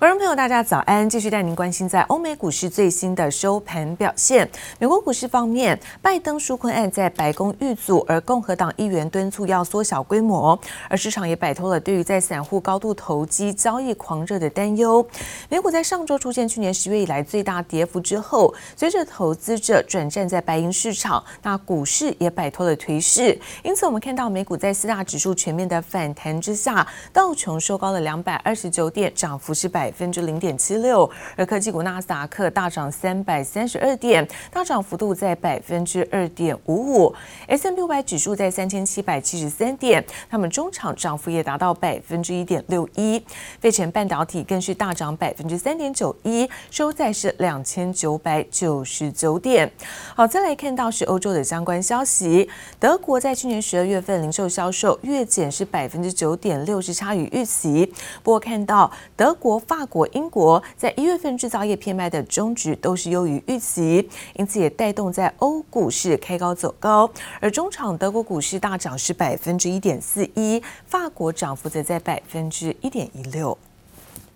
观众朋友，大家早安！继续带您关心在欧美股市最新的收盘表现。美国股市方面，拜登纾困案在白宫遇阻，而共和党议员敦促要缩小规模，而市场也摆脱了对于在散户高度投机交易狂热的担忧。美股在上周出现去年十月以来最大跌幅之后，随着投资者转战在白银市场，那股市也摆脱了颓势。因此，我们看到美股在四大指数全面的反弹之下，道琼收高了两百二十九点，涨幅是百。百分之零点七六，而科技股纳斯达克大涨三百三十二点，大涨幅度在百分之二点五五。S&P 五百指数在三千七百七十三点，他们中场涨幅也达到百分之一点六一。费城半导体更是大涨百分之三点九一，收在是两千九百九十九点。好，再来看到是欧洲的相关消息，德国在去年十二月份零售销售月减是百分之九点六，是差于预期。不过看到德国发法国、英国在一月份制造业 PMI 的终值都是优于预期，因此也带动在欧股市开高走高。而中场德国股市大涨是百分之一点四一，法国涨幅则在百分之一点一六。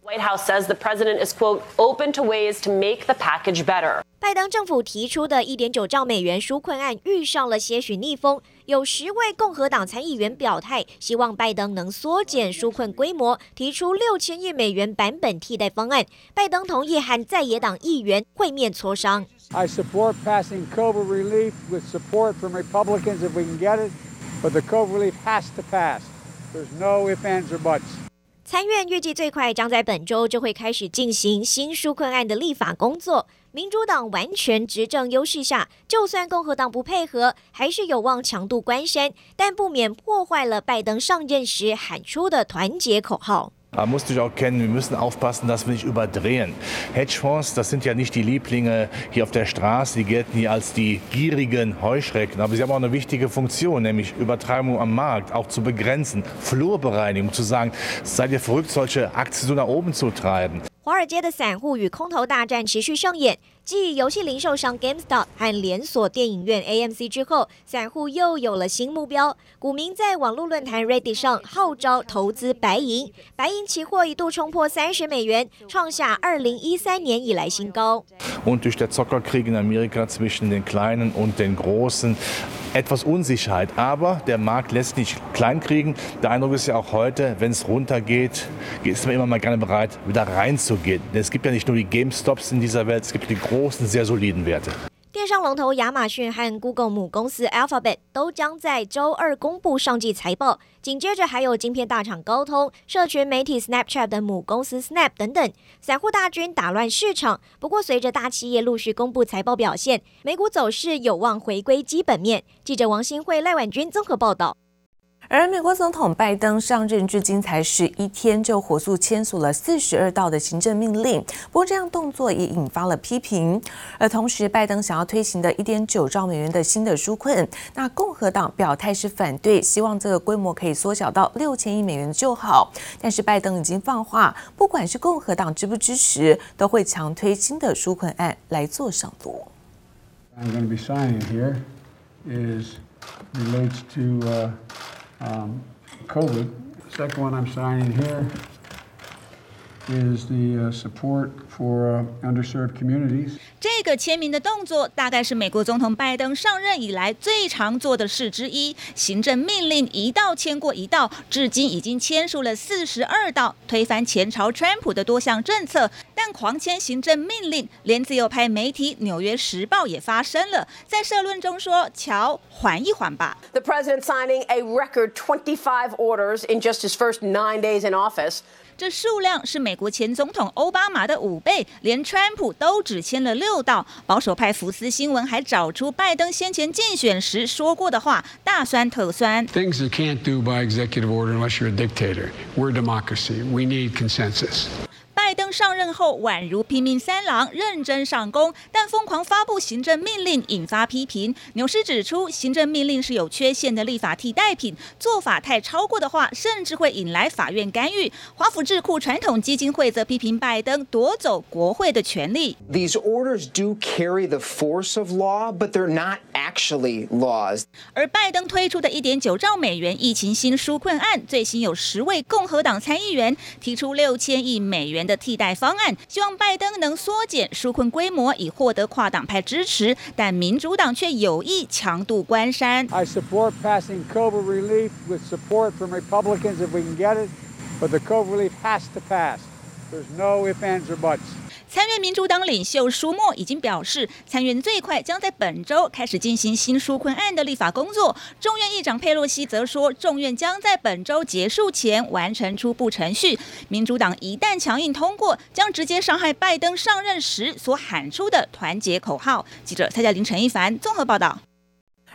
White House says the president is quote open to ways to make the package better. 拜登政府提出的一点九兆美元纾困案遇上了些许逆风，有十位共和党参议员表态，希望拜登能缩减纾困规模，提出六千亿美元版本替代方案。拜登同意和在野党议员会面磋商。I support passing COVID relief with support from Republicans if we can get it, but the COVID relief has to pass. There's no ifs, ands, or buts. 参院预计最快将在本周就会开始进行新纾困案的立法工作。民主党完全执政优势下，就算共和党不配合，还是有望强渡关山，但不免破坏了拜登上任时喊出的团结口号。Man muss sich auch kennen, wir müssen aufpassen, dass wir nicht überdrehen. Hedgefonds, das sind ja nicht die Lieblinge hier auf der Straße, die gelten hier als die gierigen Heuschrecken, aber sie haben auch eine wichtige Funktion, nämlich Übertreibung am Markt auch zu begrenzen, Flurbereinigung, zu sagen, seid ihr verrückt, solche Aktien so nach oben zu treiben. 华尔街的散户与空头大战持续上演，继游戏零售商 GameStop 和连锁电影院 AMC 之后，散户又有了新目标。股民在网络论坛 Reddit 上号召投资白银，白银期货一度冲破三十美元，创下二零一三年以来新高。Etwas Unsicherheit, aber der Markt lässt nicht kleinkriegen. Der Eindruck ist ja auch heute, wenn es runtergeht, ist man immer mal gerne bereit, wieder reinzugehen. Es gibt ja nicht nur die GameStops in dieser Welt, es gibt die großen, sehr soliden Werte. 电商龙头亚马逊和 Google 母公司 Alphabet 都将在周二公布上季财报，紧接着还有晶片大厂高通、社群媒体 Snapchat 的母公司 Snap 等等，散户大军打乱市场。不过，随着大企业陆续公布财报表现，美股走势有望回归基本面。记者王新慧、赖婉君综合报道。而美国总统拜登上任至今才十一天，就火速签署了四十二道的行政命令。不过，这样动作也引发了批评。而同时，拜登想要推行的一点九兆美元的新的纾困，那共和党表态是反对，希望这个规模可以缩小到六千亿美元就好。但是，拜登已经放话，不管是共和党支不支持，都会强推新的纾困案来做上路。I'm going to be signing here is relates to, Um, COVID. Second one I'm signing here is the support for underserved communities. 这个签名的动作大概是美国总统拜登上任以来最常做的事之一。行政命令一道签过一道，至今已经签署了四十二道，推翻前朝川普的多项政策。但狂签行政命令，连自由派媒体《纽约时报》也发声了，在社论中说：“瞧，缓一缓吧。” The president signing a record 25 orders in just his first nine days in office. 这数量是美国前总统奥巴马的五倍，连川普都只签了六道。保守派福斯新闻还找出拜登先前竞选时说过的话，大酸特酸。Things you can't do by executive order unless you're a dictator. We're a democracy. We need consensus. 上任后宛如拼命三郎，认真上工，但疯狂发布行政命令引发批评。纽斯指出，行政命令是有缺陷的立法替代品，做法太超过的话，甚至会引来法院干预。华府智库传统基金会则批评拜登夺走国会的权利。These orders do carry the force of law, but they're not actually laws. 而拜登推出的一点九兆美元疫情新纾困案，最新有十位共和党参议员提出六千亿美元的替代改方案，希望拜登能缩减纾困规模，以获得跨党派支持。但民主党却有意强度关山。I support passing COVID relief with support from Republicans if we can get it, but the COVID relief has to pass. There's no ifs, ands, or buts. 参院民主党领袖舒默已经表示，参院最快将在本周开始进行新纾困案的立法工作。众院议长佩洛西则说，众院将在本周结束前完成初步程序。民主党一旦强硬通过，将直接伤害拜登上任时所喊出的团结口号。记者蔡佳玲、陈一凡综合报道。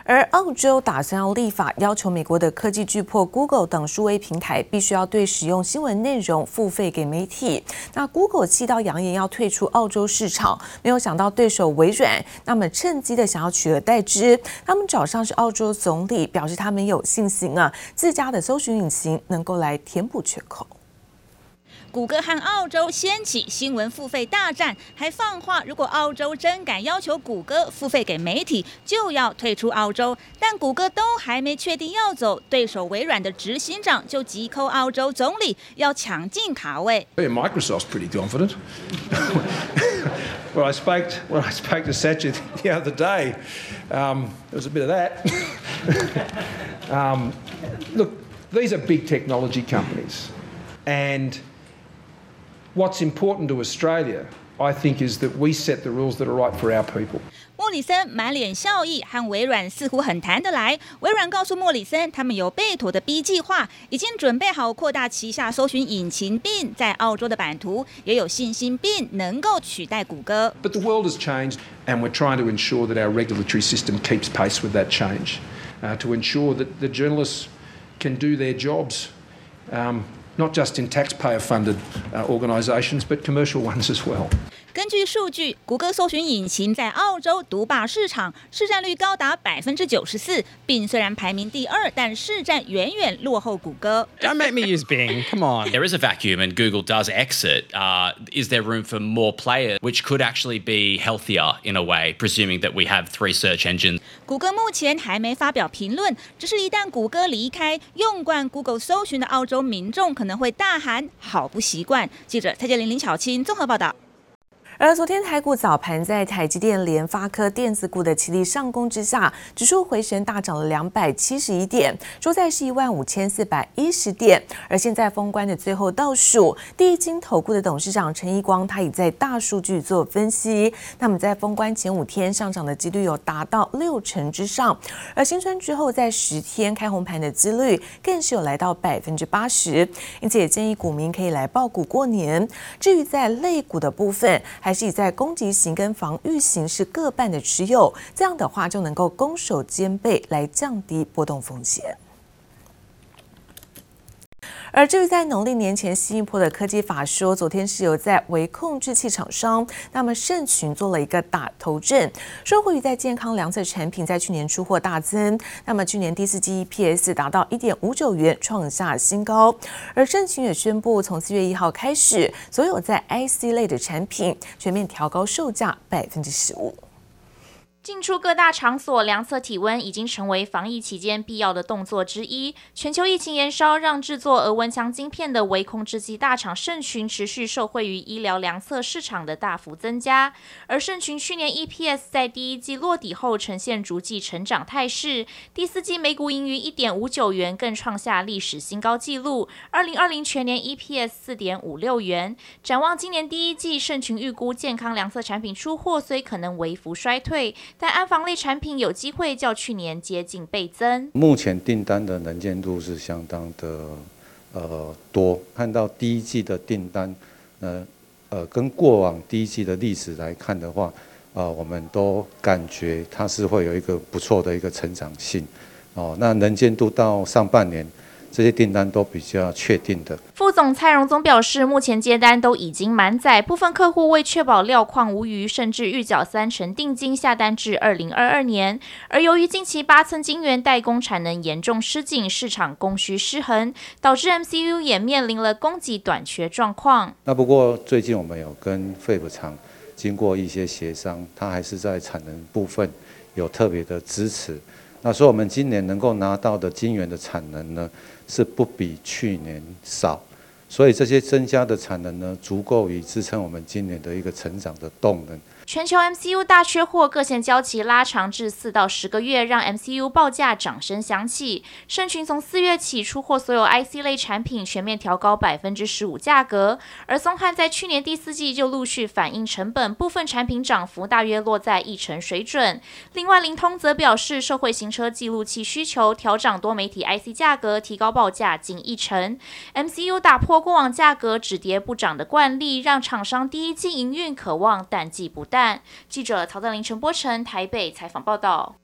而澳洲打算要立法，要求美国的科技巨擘 Google 等数位平台必须要对使用新闻内容付费给媒体。那 Google 气到扬言要退出澳洲市场，没有想到对手微软那么趁机的想要取而代之。他们找上是澳洲总理，表示他们有信心啊，自家的搜寻引擎能够来填补缺口。谷歌和澳洲掀起新闻付费大战，还放话，如果澳洲真敢要求谷歌付费给媒体，就要退出澳洲。但谷歌都还没确定要走，对手微软的执行长就急 call 澳洲总理，要抢进卡位。Microsoft's pretty confident. Well, I spoke. Well, I spoke to Satya the other day. Um, there was a bit of that. um, look, these are big technology companies, and What's important to Australia, I think, is that we set the rules that are right for our people. 莫里森满脸笑意，和微软似乎很谈得来。微软告诉莫里森，他们有备妥的 B 计划，已经准备好扩大旗下搜寻引擎，并在澳洲的版图也有信心，并能够取代谷歌。But the world has changed, and we're trying to ensure that our regulatory system keeps pace with that change, uh, to ensure that the journalists can do their jobs. Um, not just in taxpayer-funded uh, organizations, but commercial ones as well. 根据数据，谷歌搜寻引擎在澳洲独霸市场，市占率高达百分之九十四，并虽然排名第二，但市占远远落后谷歌。Don't make me use Bing. Come on. There is a vacuum, and Google does exit. Uh, is there room for more players, which could actually be healthier in a way, presuming that we have three search engines? 谷歌目前还没发表评论，只是一旦谷歌离开，用惯 Google 搜寻的澳洲民众可能会大喊“好不习惯”。记者蔡洁玲、林巧清综合报道。而昨天台股早盘在台积电、联发科电子股的齐力上攻之下，指数回神大涨了两百七十一点，收在是一万五千四百一十点。而现在封关的最后倒数，第一金投顾的董事长陈一光，他已在大数据做分析，那么在封关前五天上涨的几率有达到六成之上，而新春之后在十天开红盘的几率更是有来到百分之八十，因此也建议股民可以来抱股过年。至于在类股的部分，还还是以在攻击型跟防御型是各半的持有，这样的话就能够攻守兼备，来降低波动风险。而至于在农历年前新一波的科技法说，昨天是有在微控制器厂商，那么盛群做了一个打头阵，说会在健康量测产品在去年出货大增，那么去年第四季 EPS 达到一点五九元，创下新高。而盛群也宣布，从四月一号开始，所有在 IC 类的产品全面调高售价百分之十五。进出各大场所量测体温已经成为防疫期间必要的动作之一。全球疫情延烧，让制作额温枪晶片的微控制器大厂盛群持续受惠于医疗量测市场的大幅增加。而盛群去年 EPS 在第一季落底后呈现逐季成长态势，第四季每股盈余一点五九元，更创下历史新高纪录。二零二零全年 EPS 四点五六元。展望今年第一季，盛群预估健康量测产品出货虽可能微幅衰退。但安防类产品有机会较去年接近倍增。目前订单的能见度是相当的呃多，看到第一季的订单，呃呃跟过往第一季的历史来看的话，呃我们都感觉它是会有一个不错的一个成长性。哦，那能见度到上半年。这些订单都比较确定的。副总蔡荣宗表示，目前接单都已经满载，部分客户为确保料矿无虞，甚至预缴三成定金下单至二零二二年。而由于近期八寸晶圆代工产能严重失紧，市场供需失衡，导致 MCU 也面临了供给短缺状况。那不过最近我们有跟 Fab 厂经过一些协商，它还是在产能部分有特别的支持。那所以我们今年能够拿到的晶圆的产能呢，是不比去年少，所以这些增加的产能呢，足够以支撑我们今年的一个成长的动能。全球 MCU 大缺货，各线交期拉长至四到十个月，让 MCU 报价掌声响起。盛群从四月起出货所有 IC 类产品，全面调高百分之十五价格。而松汉在去年第四季就陆续反映成本，部分产品涨幅大约落在一成水准。另外，灵通则表示，社会行车记录器需求，调涨多媒体 IC 价格，提高报价近一成。MCU 打破过往价格只跌不涨的惯例，让厂商第一季营运可望淡季不淡。记者曹德林、陈波成台北采访报道。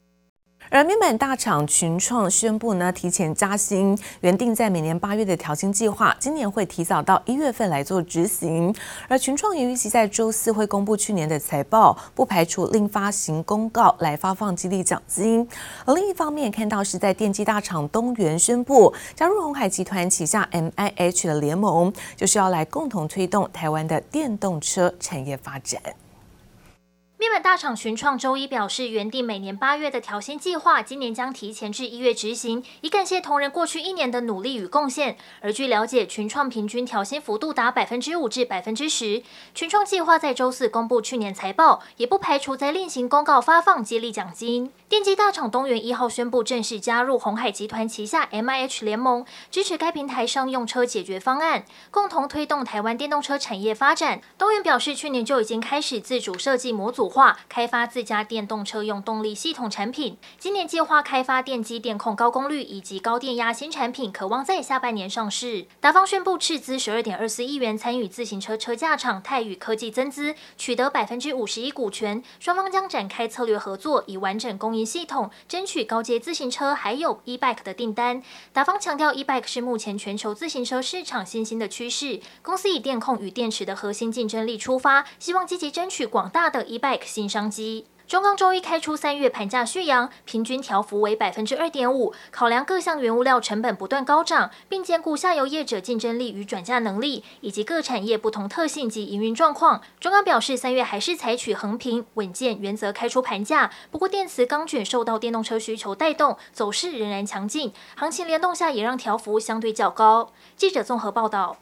而面板大厂群创宣布呢，提前加薪，原定在每年八月的调薪计划，今年会提早到一月份来做执行。而群创也预期在周四会公布去年的财报，不排除另发行公告来发放激励奖金。而另一方面，看到是在电机大厂东元宣布加入鸿海集团旗下 MIH 的联盟，就是要来共同推动台湾的电动车产业发展。面板大厂群创周一表示，原定每年八月的调薪计划，今年将提前至一月执行，以感谢同仁过去一年的努力与贡献。而据了解，群创平均调薪幅度达百分之五至百分之十。群创计划在周四公布去年财报，也不排除在另行公告发放激励奖金。电机大厂东元一号宣布正式加入鸿海集团旗下 MIH 联盟，支持该平台商用车解决方案，共同推动台湾电动车产业发展。东元表示，去年就已经开始自主设计模组。化开发自家电动车用动力系统产品，今年计划开发电机电控高功率以及高电压新产品，可望在下半年上市。达方宣布斥资十二点二四亿元参与自行车车架厂泰宇科技增资，取得百分之五十一股权，双方将展开策略合作，以完整供应系统争取高阶自行车还有 e-bike 的订单。达方强调，e-bike 是目前全球自行车市场新兴的趋势，公司以电控与电池的核心竞争力出发，希望积极争取广大的 e-bike。新商机。中钢周一开出三月盘价续扬，平均调幅为百分之二点五。考量各项原物料成本不断高涨，并兼顾下游业者竞争力与转嫁能力，以及各产业不同特性及营运状况，中钢表示三月还是采取横平稳健原则开出盘价。不过电磁钢卷受到电动车需求带动，走势仍然强劲，行情联动下也让调幅相对较高。记者综合报道。